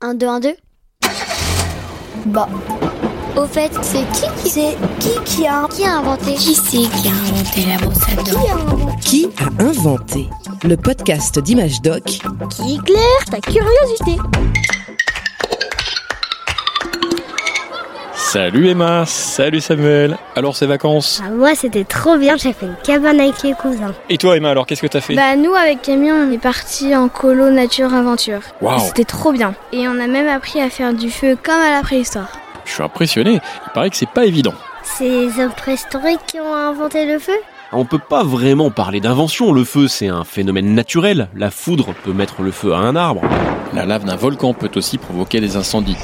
1, 2, 1, 2 Bah. Au fait, c'est qui qui c'est qui qui a qui a inventé? Qui c'est qui a inventé la brosse à Qui dents a inventé? Qui a inventé Le podcast d'Image Doc? Qui éclaire ta curiosité Salut Emma, salut Samuel. Alors ces vacances Ah, moi, c'était trop bien. J'ai fait une cabane avec les cousins. Et toi Emma, alors qu'est-ce que t'as fait Bah, nous, avec Camille, on est partis en colo nature aventure. Waouh. C'était trop bien. Et on a même appris à faire du feu comme à la préhistoire. Je suis impressionné. Il paraît que c'est pas évident. C'est les hommes préhistoriques qui ont inventé le feu On peut pas vraiment parler d'invention, le feu c'est un phénomène naturel, la foudre peut mettre le feu à un arbre. La lave d'un volcan peut aussi provoquer des incendies.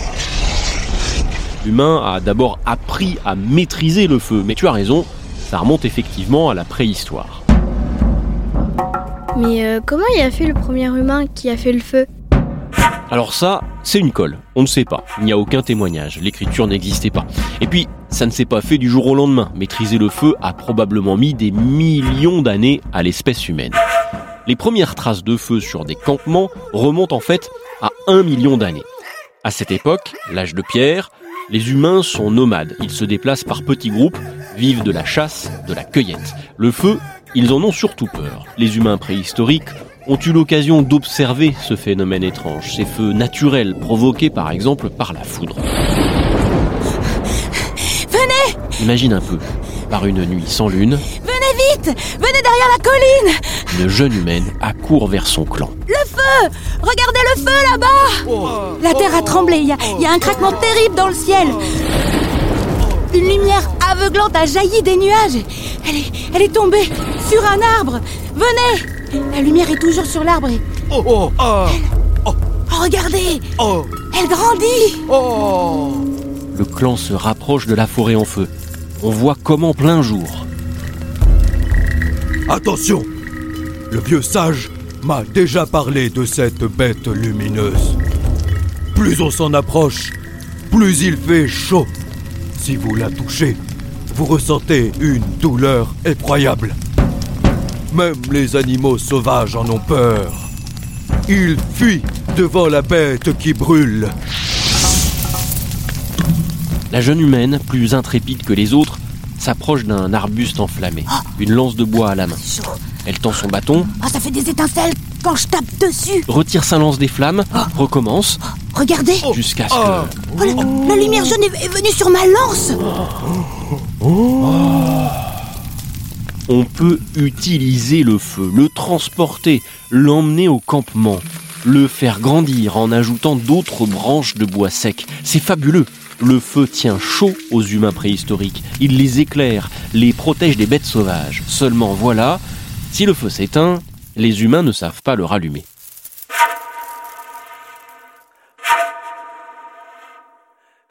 L'humain a d'abord appris à maîtriser le feu, mais tu as raison, ça remonte effectivement à la préhistoire. Mais euh, comment il a fait le premier humain qui a fait le feu? Alors ça, c'est une colle, on ne sait pas, il n'y a aucun témoignage, l'écriture n'existait pas. Et puis, ça ne s'est pas fait du jour au lendemain, maîtriser le feu a probablement mis des millions d'années à l'espèce humaine. Les premières traces de feu sur des campements remontent en fait à un million d'années. À cette époque, l'âge de pierre, les humains sont nomades. Ils se déplacent par petits groupes, vivent de la chasse, de la cueillette. Le feu, ils en ont surtout peur. Les humains préhistoriques ont eu l'occasion d'observer ce phénomène étrange, ces feux naturels provoqués par exemple par la foudre. Venez Imagine un peu, par une nuit sans lune, Venez vite Venez derrière la colline une jeune humaine accourt vers son clan. Le feu Regardez le feu là-bas La terre a tremblé, il y, a- il y a un craquement terrible dans le ciel. Une lumière aveuglante a jailli des nuages. Elle est, elle est tombée sur un arbre. Venez La lumière est toujours sur l'arbre. et- Oh, oh, ah, Oh, regardez oh, Elle grandit oh. Le clan se rapproche de la forêt en feu. On voit comment plein jour. Attention Le vieux sage m'a déjà parlé de cette bête lumineuse. Plus on s'en approche, plus il fait chaud. Si vous la touchez, vous ressentez une douleur effroyable. Même les animaux sauvages en ont peur. Ils fuient devant la bête qui brûle. La jeune humaine, plus intrépide que les autres, s'approche d'un arbuste enflammé, une lance de bois à la main. Elle tend son bâton, Ah, ça fait des étincelles quand je tape dessus. retire sa lance des flammes, recommence, Regardez jusqu'à ce que... Oh, la, la lumière jaune est, est venue sur ma lance On peut utiliser le feu, le transporter, l'emmener au campement, le faire grandir en ajoutant d'autres branches de bois sec. C'est fabuleux. Le feu tient chaud aux humains préhistoriques. Il les éclaire, les protège des bêtes sauvages. Seulement voilà, si le feu s'éteint, les humains ne savent pas le rallumer.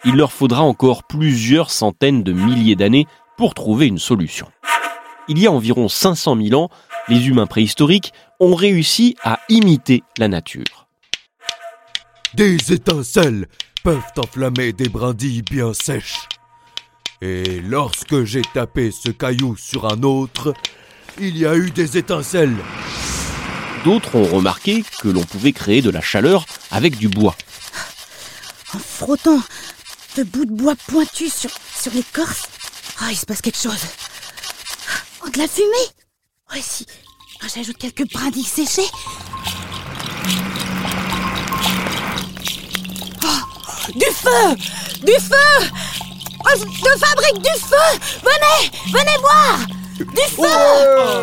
Il leur faudra encore plusieurs centaines de milliers d'années pour trouver une solution. Il y a environ 500 000 ans, les humains préhistoriques ont réussi à imiter la nature. Des étincelles peuvent enflammer des brindilles bien sèches. Et lorsque j'ai tapé ce caillou sur un autre, il y a eu des étincelles. D'autres ont remarqué que l'on pouvait créer de la chaleur avec du bois. En frottant ce bout de bois pointu sur, sur l'écorce, ah, il se passe quelque chose. Oh, de la fumée. Oh, si ah, j'ajoute quelques brindilles séchées. Oh, Du feu. Du feu. Oh, je fabrique du feu. Venez Venez voir Du feu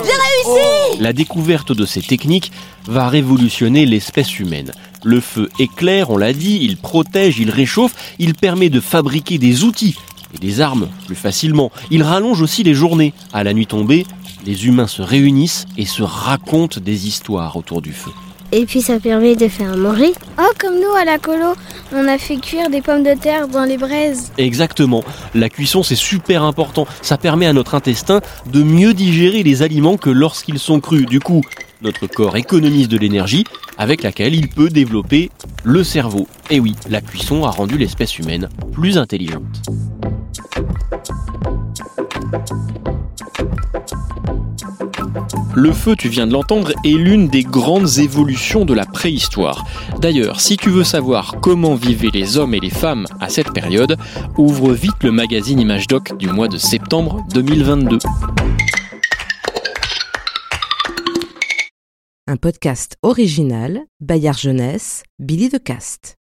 J'ai réussi La découverte de ces techniques va révolutionner l'espèce humaine. Le feu éclaire, on l'a dit, il protège, il réchauffe, il permet de fabriquer des outils et des armes plus facilement. Il rallonge aussi les journées. À la nuit tombée, les humains se réunissent et se racontent des histoires autour du feu. Et puis ça permet de faire manger. Oh, comme nous à la colo, on a fait cuire des pommes de terre dans les braises. Exactement. La cuisson, c'est super important. Ça permet à notre intestin de mieux digérer les aliments que lorsqu'ils sont crus. Du coup, notre corps économise de l'énergie avec laquelle il peut développer le cerveau. Et oui, la cuisson a rendu l'espèce humaine plus intelligente. Le feu, tu viens de l'entendre, est l'une des grandes évolutions de la préhistoire. D'ailleurs, si tu veux savoir comment vivaient les hommes et les femmes à cette période, ouvre vite le magazine Image Doc du mois de septembre 2022. Un podcast original, Bayard Jeunesse, Billy de Cast.